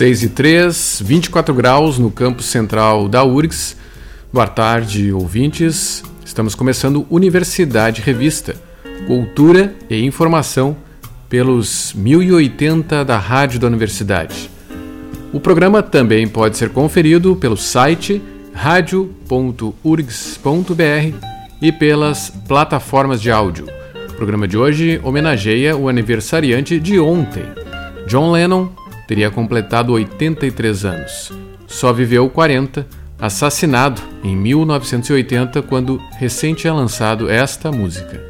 6 e 3, 24 graus no campus central da URGS. Boa tarde, ouvintes. Estamos começando Universidade Revista, Cultura e Informação pelos 1080 da Rádio da Universidade. O programa também pode ser conferido pelo site radio.urgs.br e pelas plataformas de áudio. O programa de hoje homenageia o aniversariante de ontem, John Lennon, teria completado 83 anos. Só viveu 40, assassinado em 1980, quando recente é lançado esta música.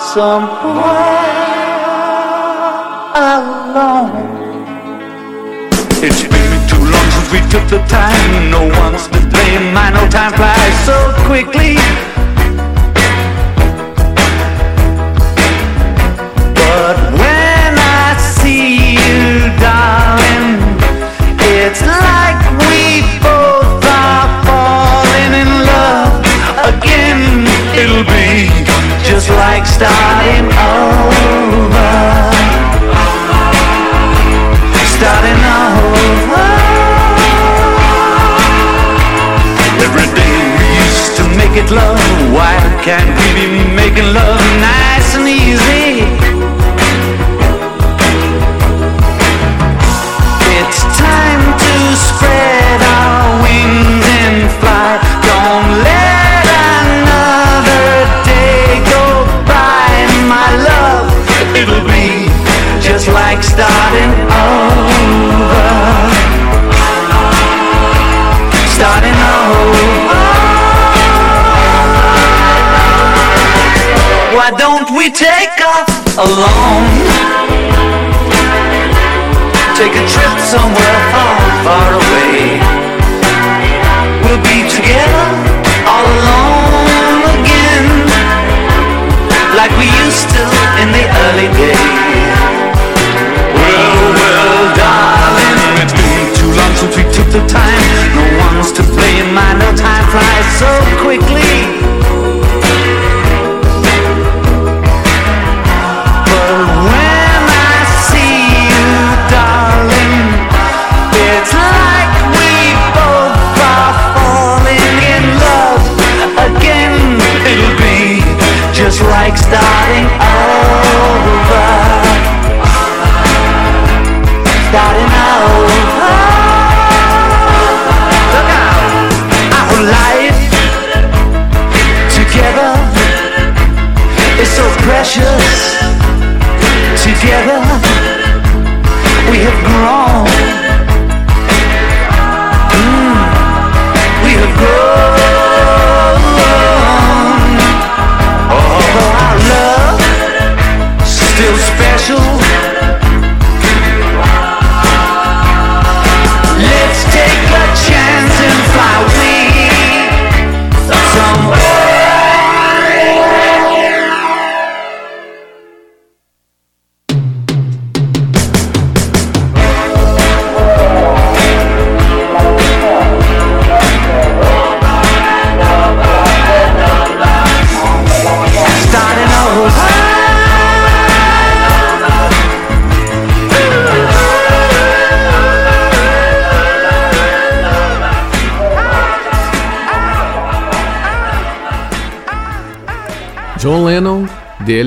somewhere alone. It's been too long since we took the time. No one's to blame. Time flies so quickly. We take off alone? take a trip somewhere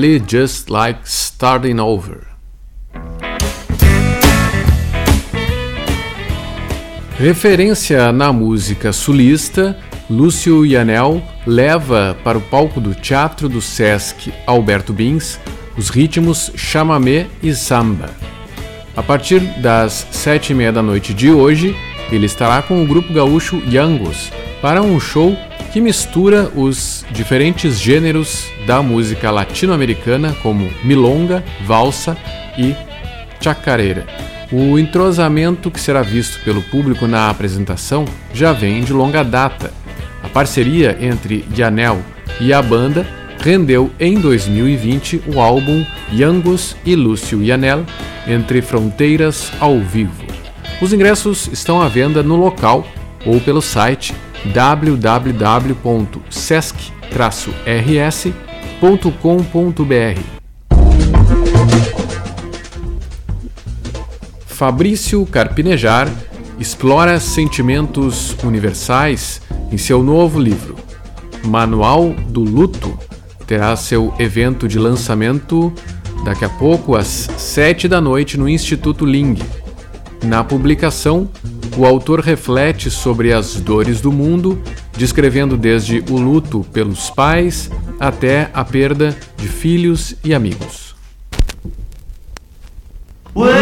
Just Like Starting Over. Referência na música sulista, Lúcio Yanel leva para o palco do Teatro do Sesc Alberto Bins os ritmos chamamé e samba. A partir das sete e meia da noite de hoje, ele estará com o grupo gaúcho Yangos para um show que mistura os diferentes gêneros da música latino-americana, como milonga, valsa e chacareira. O entrosamento que será visto pelo público na apresentação já vem de longa data. A parceria entre Yanel e a banda rendeu em 2020 o álbum Yangos e Lúcio Yanel Entre Fronteiras ao Vivo. Os ingressos estão à venda no local ou pelo site www.sesc-rs.com.br. Fabrício Carpinejar explora sentimentos universais em seu novo livro. Manual do Luto terá seu evento de lançamento daqui a pouco às sete da noite no Instituto Ling. Na publicação, o autor reflete sobre as dores do mundo, descrevendo desde o luto pelos pais até a perda de filhos e amigos. Well,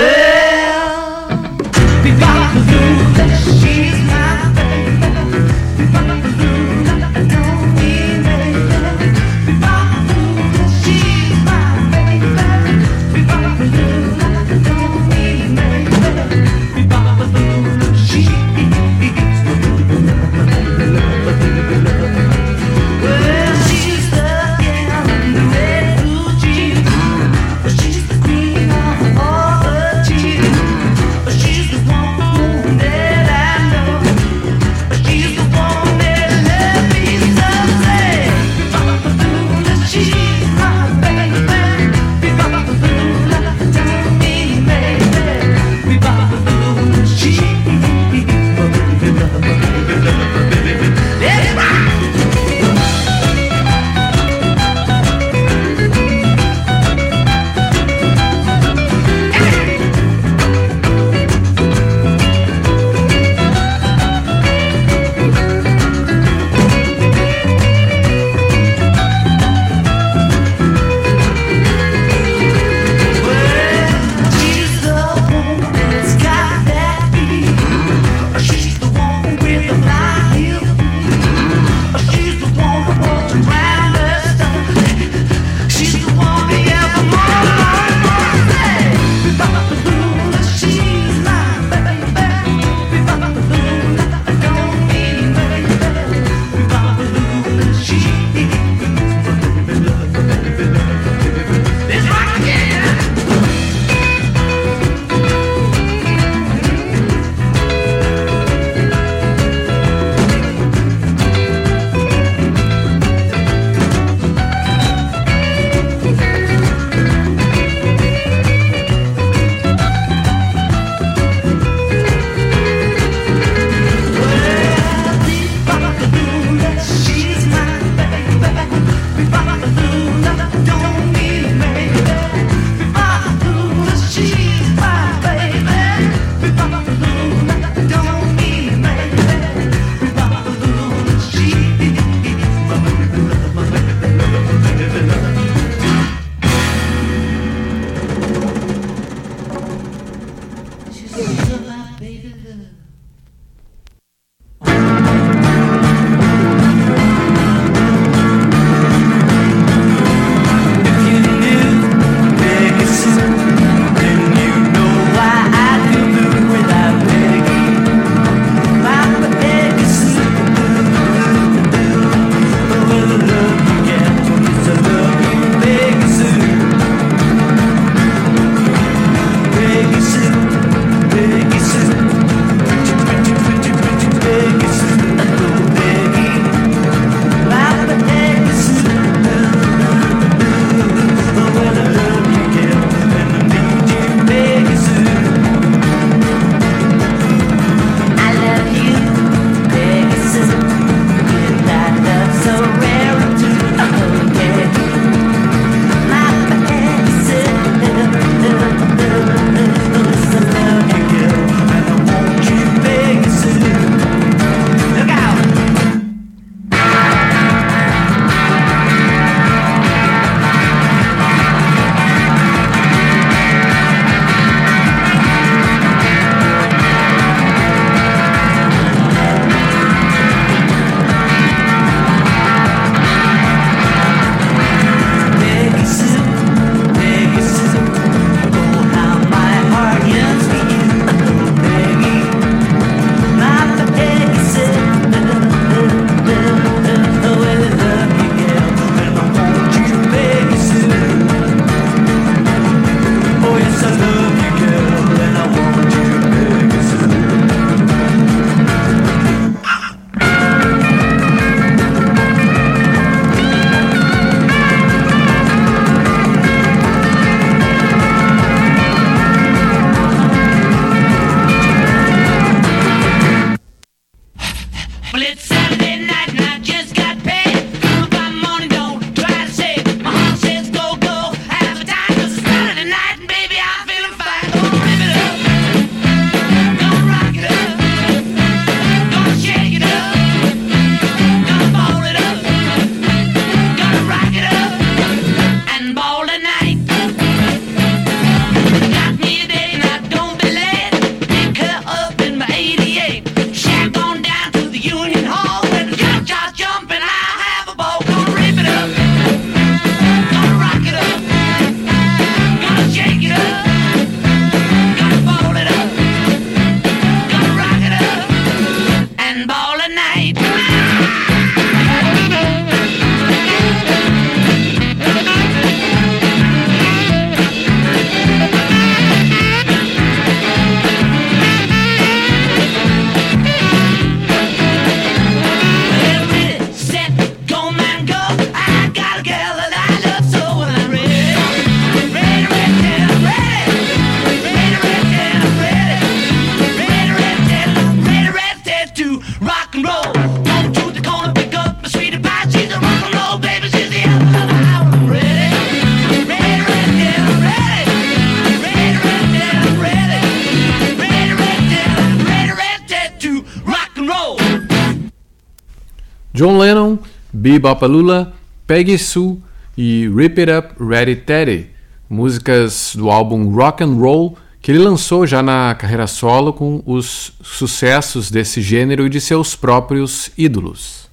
Bebopalula, Peggy Sue e Rip It Up, Ready Teddy, músicas do álbum Rock and Roll que ele lançou já na carreira solo com os sucessos desse gênero e de seus próprios ídolos.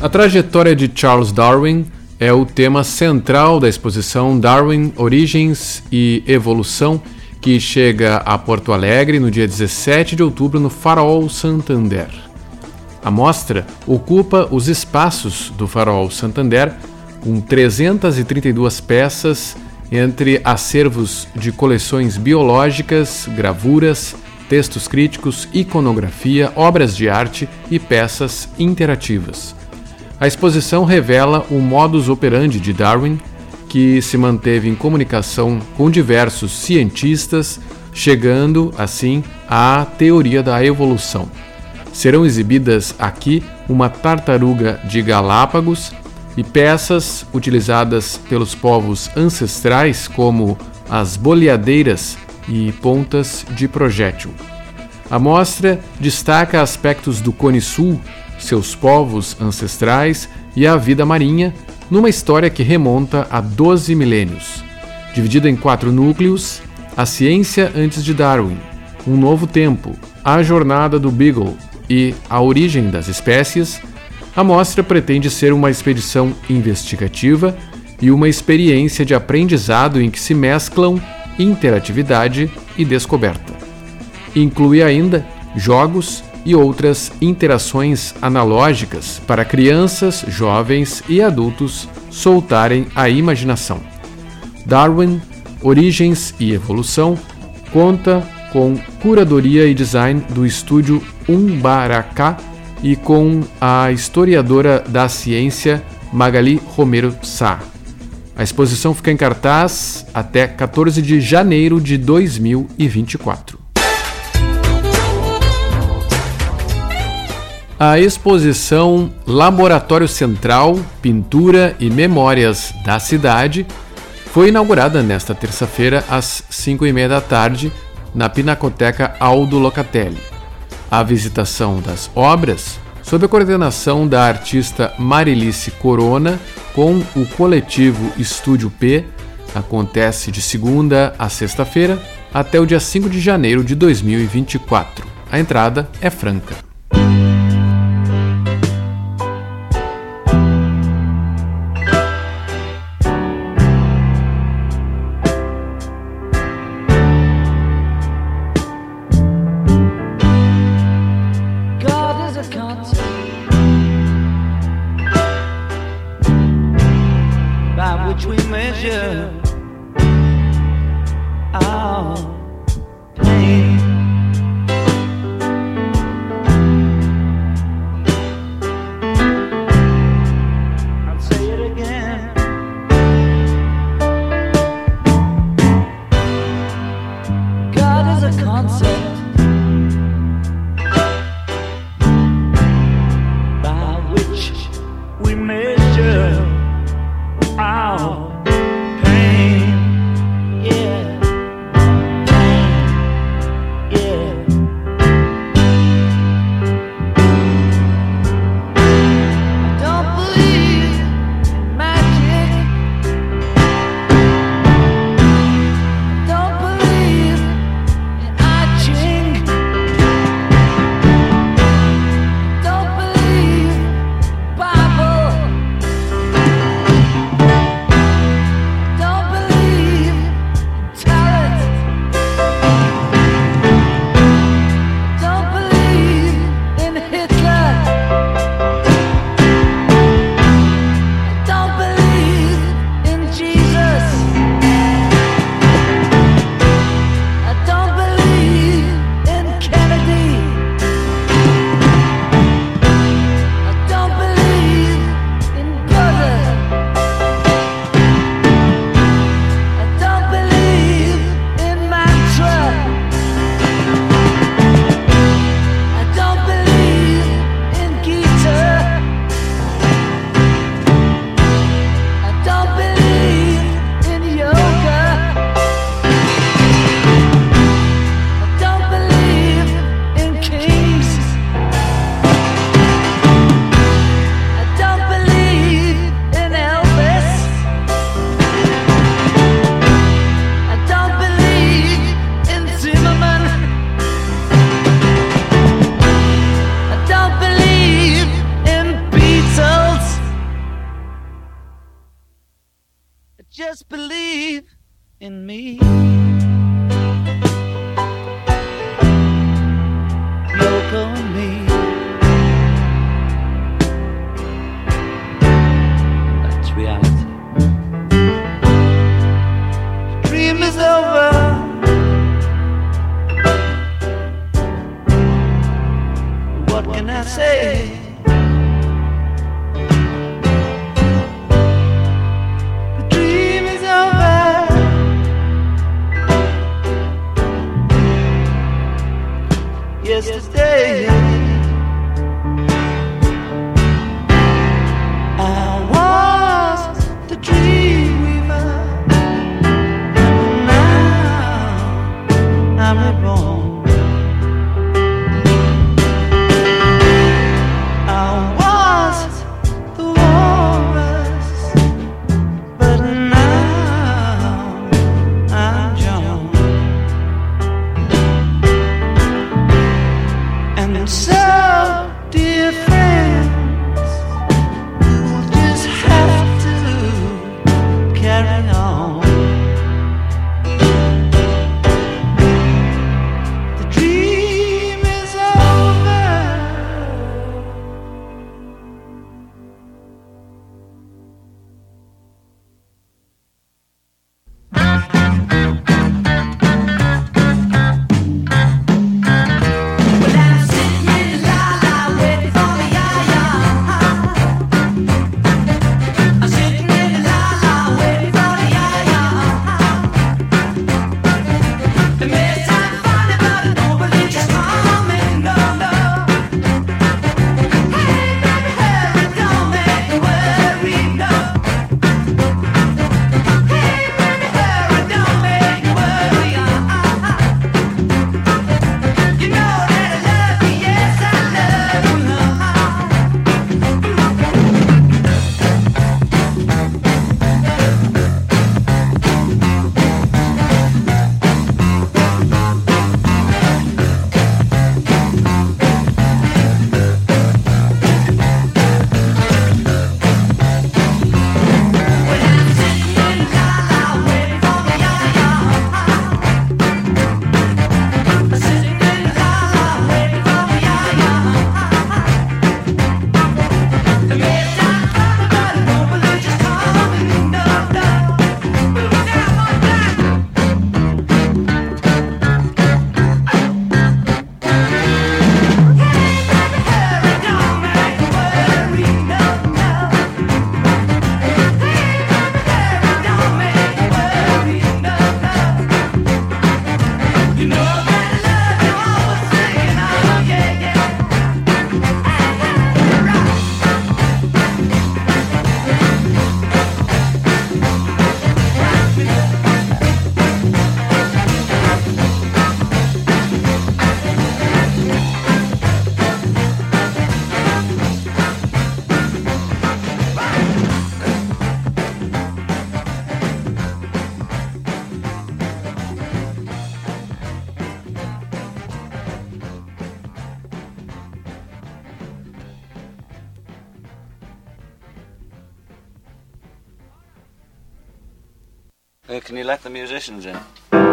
A trajetória de Charles Darwin é o tema central da exposição Darwin Origens e Evolução, que chega a Porto Alegre no dia 17 de outubro no Farol Santander. A mostra ocupa os espaços do Farol Santander, com 332 peças entre acervos de coleções biológicas, gravuras, textos críticos, iconografia, obras de arte e peças interativas. A exposição revela o modus operandi de Darwin, que se manteve em comunicação com diversos cientistas, chegando assim à teoria da evolução. Serão exibidas aqui uma tartaruga de Galápagos e peças utilizadas pelos povos ancestrais, como as boleadeiras e pontas de projétil. A mostra destaca aspectos do Cone Sul seus povos ancestrais e a vida marinha, numa história que remonta a 12 milênios. Dividida em quatro núcleos: a ciência antes de Darwin, um novo tempo, a jornada do Beagle e a origem das espécies, a mostra pretende ser uma expedição investigativa e uma experiência de aprendizado em que se mesclam interatividade e descoberta. Inclui ainda jogos e outras interações analógicas para crianças, jovens e adultos soltarem a imaginação. Darwin, Origens e Evolução conta com curadoria e design do estúdio Umbaracá e com a historiadora da ciência Magali Romero Sá. A exposição fica em cartaz até 14 de janeiro de 2024. A exposição Laboratório Central, Pintura e Memórias da Cidade foi inaugurada nesta terça-feira às 5 e meia da tarde na Pinacoteca Aldo Locatelli. A visitação das obras, sob a coordenação da artista Marilice Corona, com o coletivo Estúdio P, acontece de segunda a sexta-feira até o dia 5 de janeiro de 2024. A entrada é franca. Yoko and me. Uh, can you let the musicians in?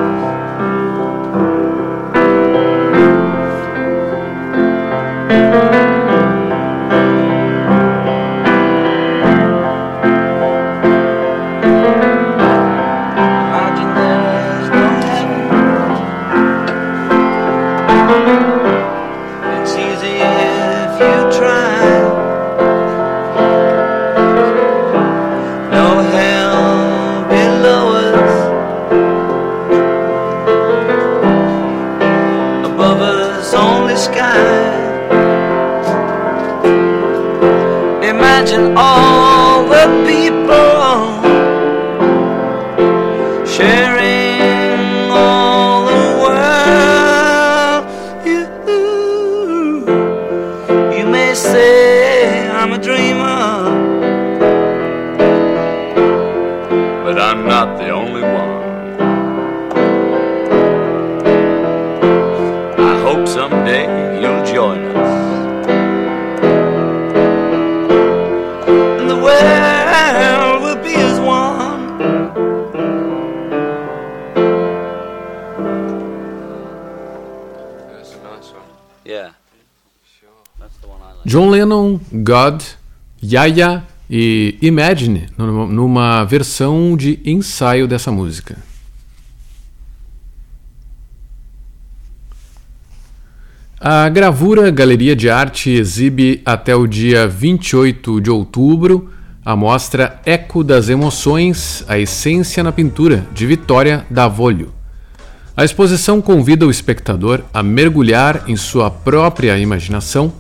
God, Yaya e Imagine, numa versão de ensaio dessa música. A gravura Galeria de Arte exibe até o dia 28 de outubro a mostra Eco das Emoções, a Essência na Pintura, de Vitória Davolio. A exposição convida o espectador a mergulhar em sua própria imaginação,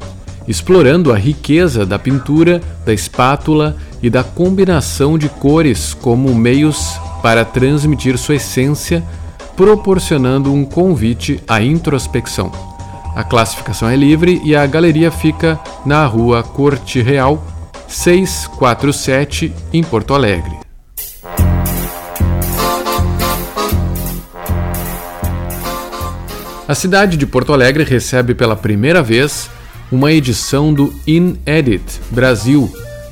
explorando a riqueza da pintura, da espátula e da combinação de cores como meios para transmitir sua essência, proporcionando um convite à introspecção. A classificação é livre e a galeria fica na rua Corte Real, 647, em Porto Alegre. A cidade de Porto Alegre recebe pela primeira vez uma edição do In Edit Brasil,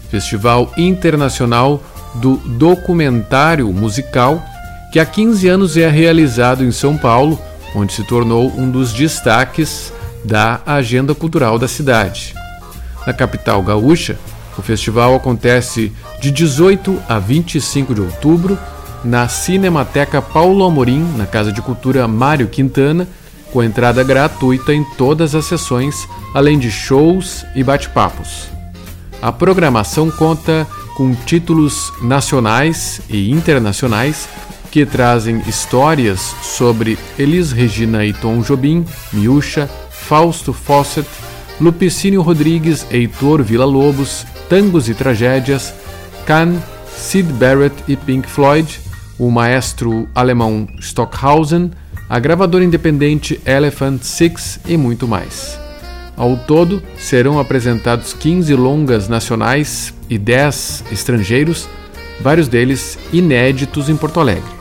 Festival Internacional do Documentário Musical, que há 15 anos é realizado em São Paulo onde se tornou um dos destaques da agenda cultural da cidade. Na capital gaúcha, o festival acontece de 18 a 25 de outubro na Cinemateca Paulo Amorim, na Casa de Cultura Mário Quintana, com entrada gratuita em todas as sessões, além de shows e bate-papos. A programação conta com títulos nacionais e internacionais que trazem histórias sobre Elis Regina e Tom Jobim, Miúcha, Fausto Fawcett, Lupicínio Rodrigues, Heitor Villa-Lobos, Tangos e Tragédias, Kahn, Sid Barrett e Pink Floyd, o maestro alemão Stockhausen, a gravadora independente Elephant Six e muito mais. Ao todo, serão apresentados 15 longas nacionais e 10 estrangeiros, vários deles inéditos em Porto Alegre.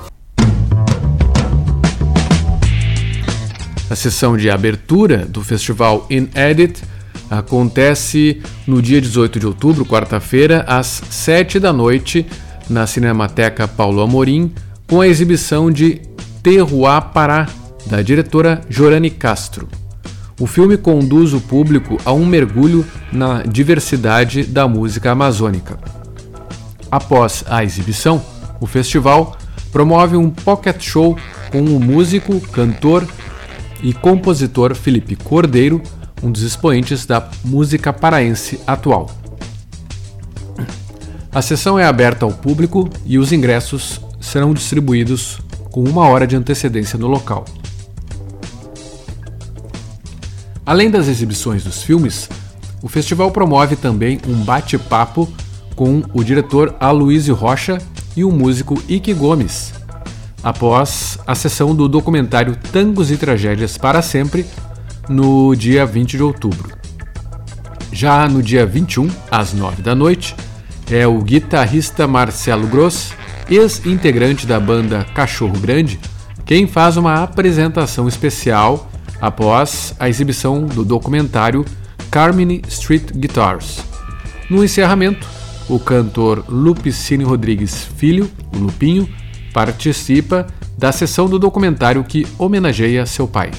A sessão de abertura do festival In Edit acontece no dia 18 de outubro, quarta-feira, às 7 da noite, na Cinemateca Paulo Amorim, com a exibição de Terroir Pará, da diretora Jorane Castro. O filme conduz o público a um mergulho na diversidade da música amazônica. Após a exibição, o festival promove um pocket show com o músico, cantor e compositor Felipe Cordeiro, um dos expoentes da música paraense atual. A sessão é aberta ao público e os ingressos serão distribuídos com uma hora de antecedência no local. Além das exibições dos filmes, o festival promove também um bate-papo com o diretor Aloysio Rocha e o músico Ike Gomes, após a sessão do documentário Tangos e Tragédias para Sempre, no dia 20 de outubro. Já no dia 21, às 9 da noite, é o guitarrista Marcelo Gross, ex-integrante da banda Cachorro Grande, quem faz uma apresentação especial após a exibição do documentário Carmine Street Guitars. No encerramento, o cantor Lupicine Rodrigues Filho, Lupinho, participa da sessão do documentário que homenageia seu pai.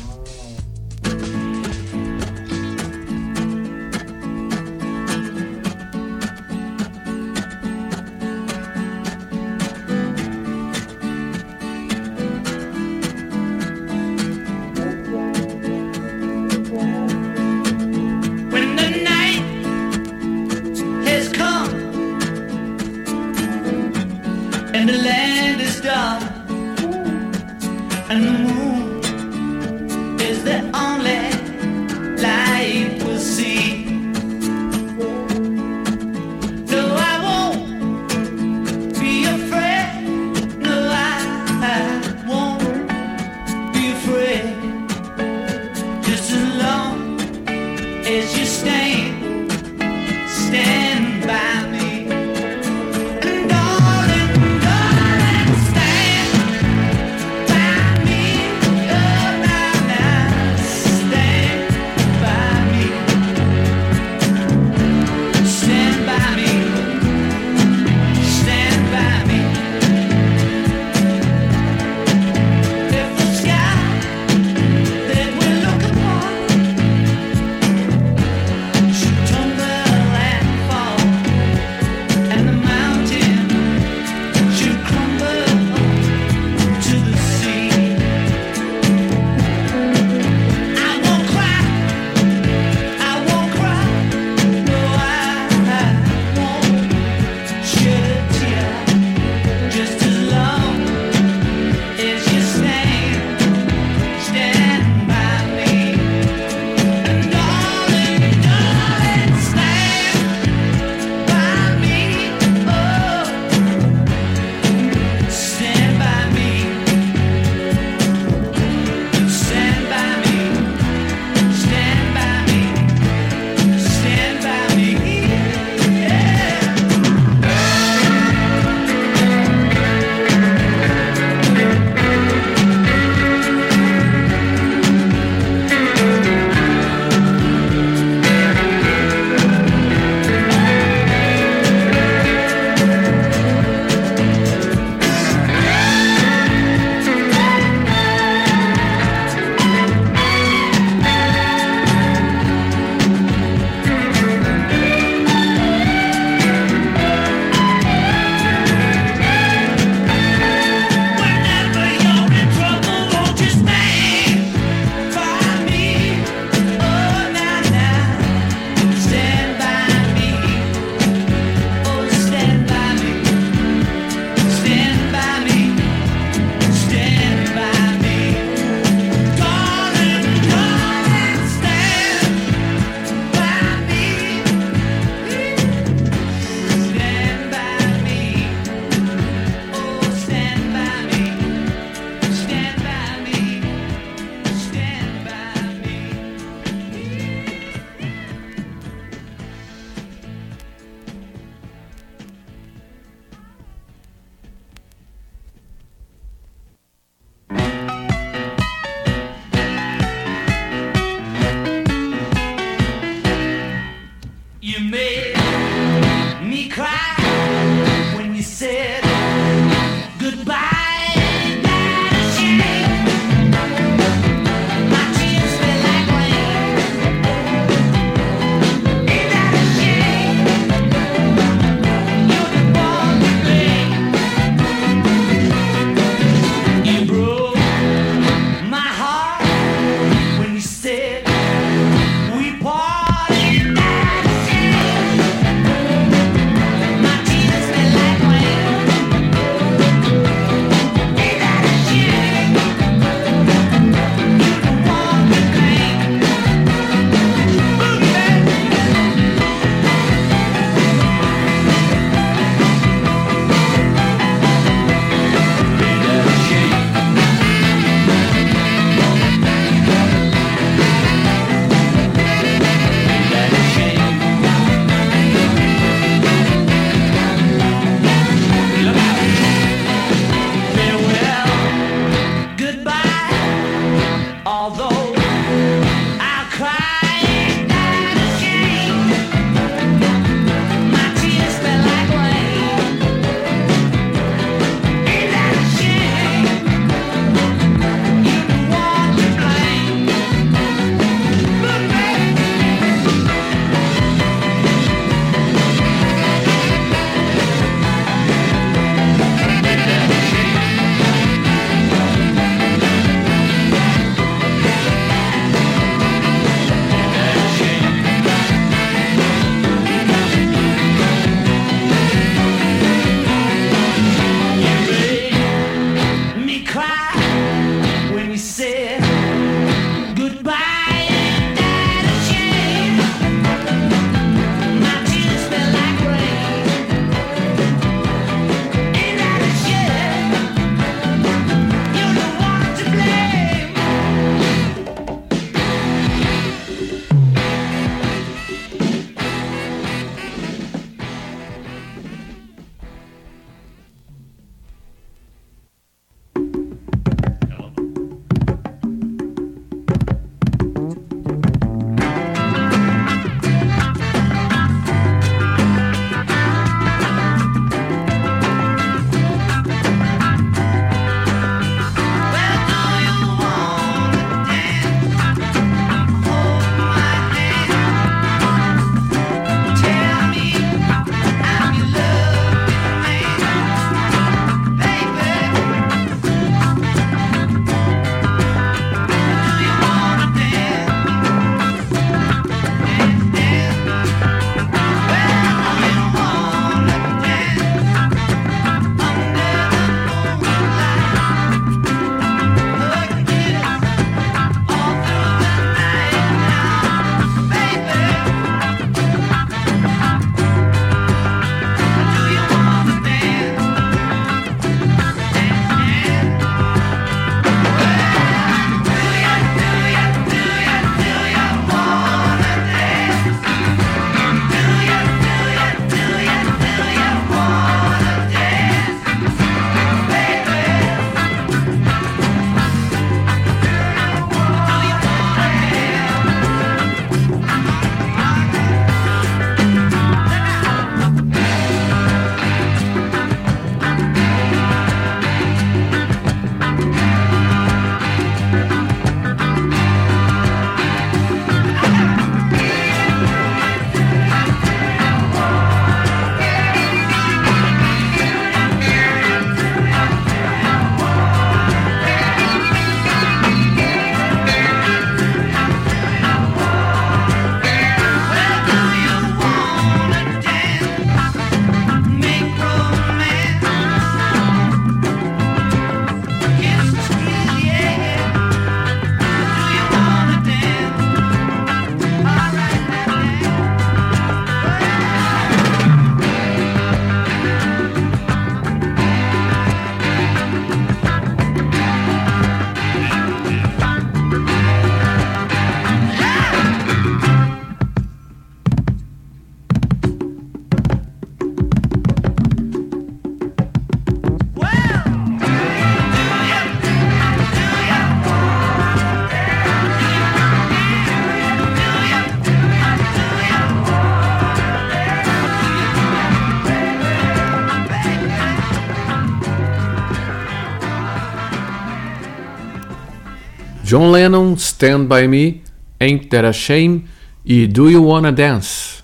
John Lennon, Stand By Me, Ain't That a Shame e Do You Wanna Dance.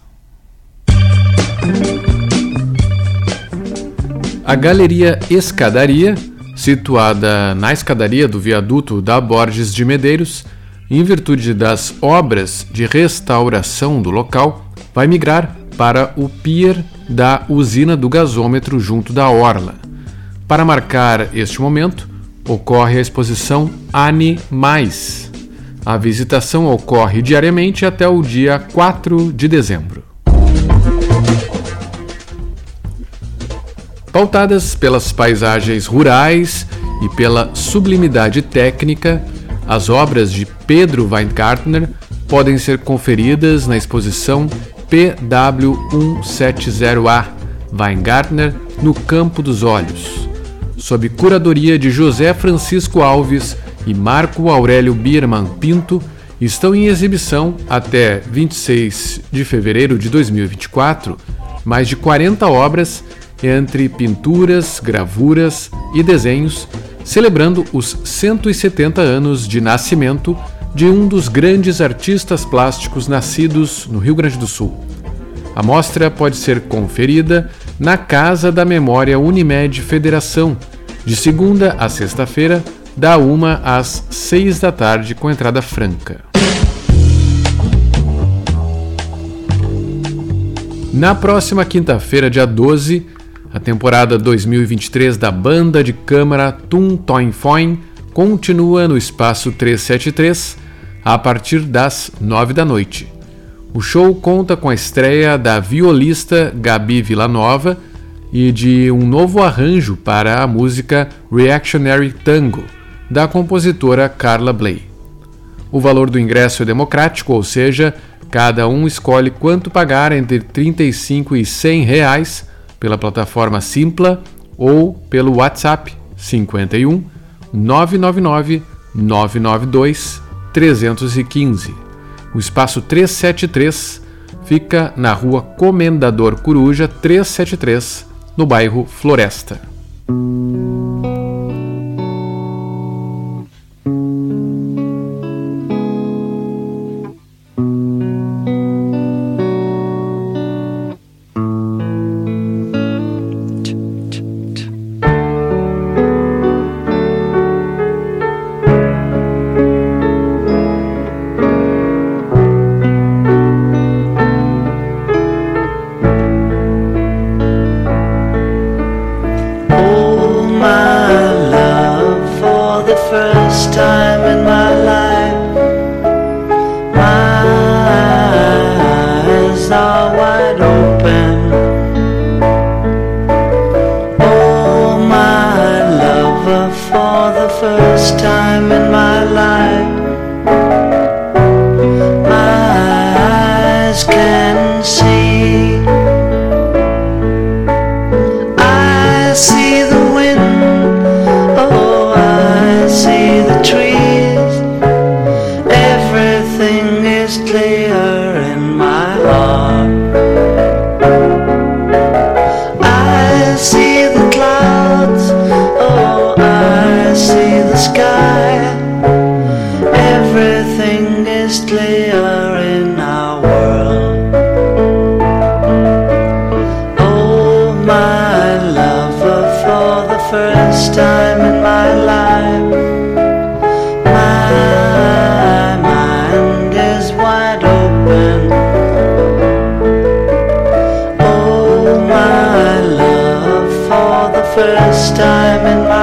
A Galeria Escadaria, situada na escadaria do viaduto da Borges de Medeiros, em virtude das obras de restauração do local, vai migrar para o pier da usina do gasômetro junto da Orla. Para marcar este momento, ocorre a exposição Animais. A visitação ocorre diariamente até o dia 4 de dezembro. Pautadas pelas paisagens rurais e pela sublimidade técnica, as obras de Pedro Weingartner podem ser conferidas na exposição PW170A Weingartner no Campo dos Olhos, sob curadoria de José Francisco Alves e Marco Aurélio Bierman Pinto, estão em exibição até 26 de fevereiro de 2024 mais de 40 obras entre pinturas, gravuras e desenhos celebrando os 170 anos de nascimento de um dos grandes artistas plásticos nascidos no Rio Grande do Sul. A mostra pode ser conferida na Casa da Memória Unimed Federação, de segunda a sexta-feira, da uma às seis da tarde, com entrada franca. Na próxima quinta-feira, dia 12, a temporada 2023 da banda de câmara Tum Toin Foin continua no espaço 373 a partir das 9 da noite. O show conta com a estreia da violista Gabi Villanova e de um novo arranjo para a música Reactionary Tango, da compositora Carla Bley. O valor do ingresso é democrático, ou seja, cada um escolhe quanto pagar entre 35 e 100 reais pela plataforma Simpla ou pelo WhatsApp 51 999 992 315. O espaço 373 fica na rua Comendador Coruja 373, no bairro Floresta. last time in my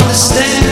understand.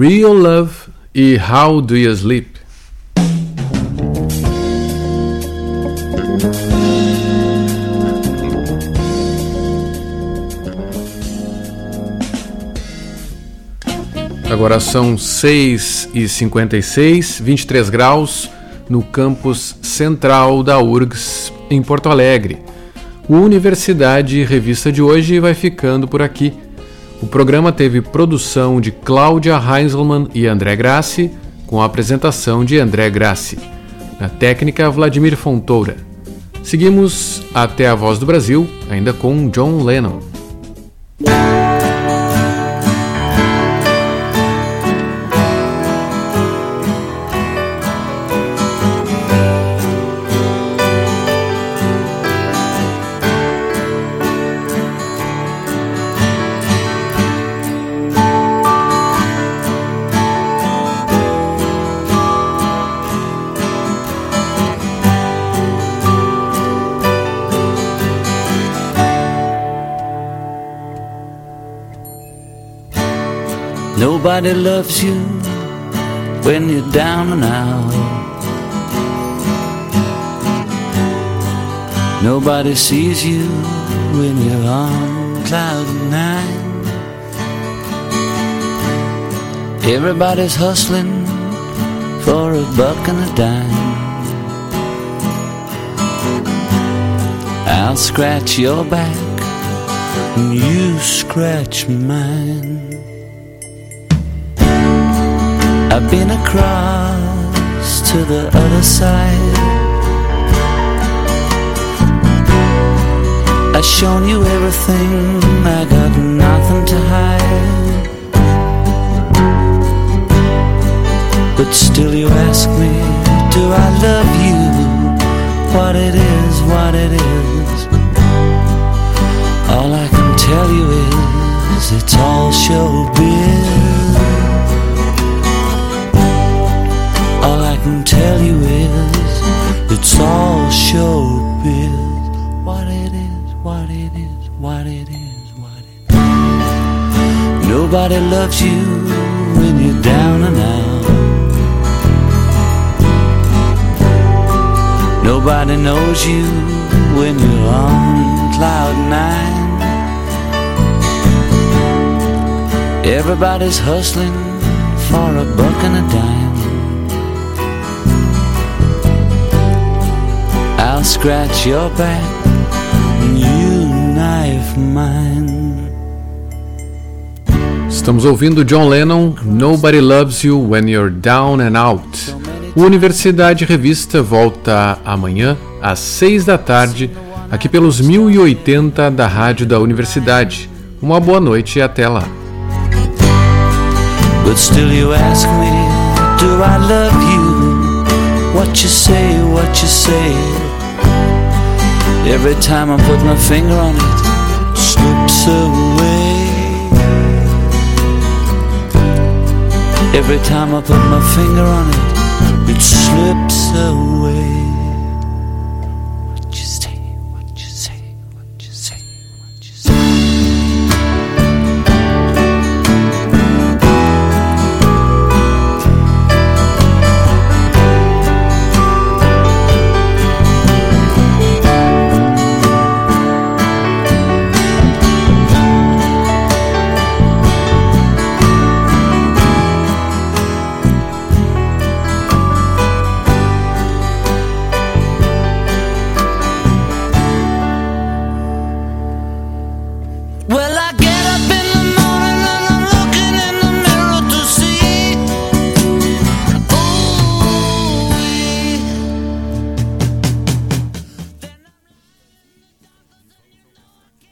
Real Love e How Do You Sleep? Agora são 6 e 56, 23 graus no campus central da URGS em Porto Alegre. O Universidade Revista de hoje vai ficando por aqui. O programa teve produção de Cláudia Heinzelmann e André Grassi, com a apresentação de André Grassi. Na técnica, Vladimir Fontoura. Seguimos até a Voz do Brasil, ainda com John Lennon. Nobody loves you when you're down and out. Nobody sees you when you're on cloud nine. Everybody's hustling for a buck and a dime. I'll scratch your back and you scratch mine. Been across to the other side. I've shown you everything, I got nothing to hide. But still, you ask me, do I love you? What it is, what it is. All I can tell you is, it's all showbiz. All I can tell you is it's all showbiz. What it is, what it is, what it is, what it is. Nobody loves you when you're down and out. Nobody knows you when you're on cloud nine. Everybody's hustling for a buck and a dime. I'll scratch your back and you knife mine. Estamos ouvindo John Lennon, Nobody Loves You When You're Down and Out. O Universidade Revista volta amanhã às 6 da tarde, aqui pelos 1080 da Rádio da Universidade. Uma boa noite e até lá. But still you ask me, do I love you? What you say, what you say. Every time I put my finger on it, it slips away. Every time I put my finger on it, it slips away.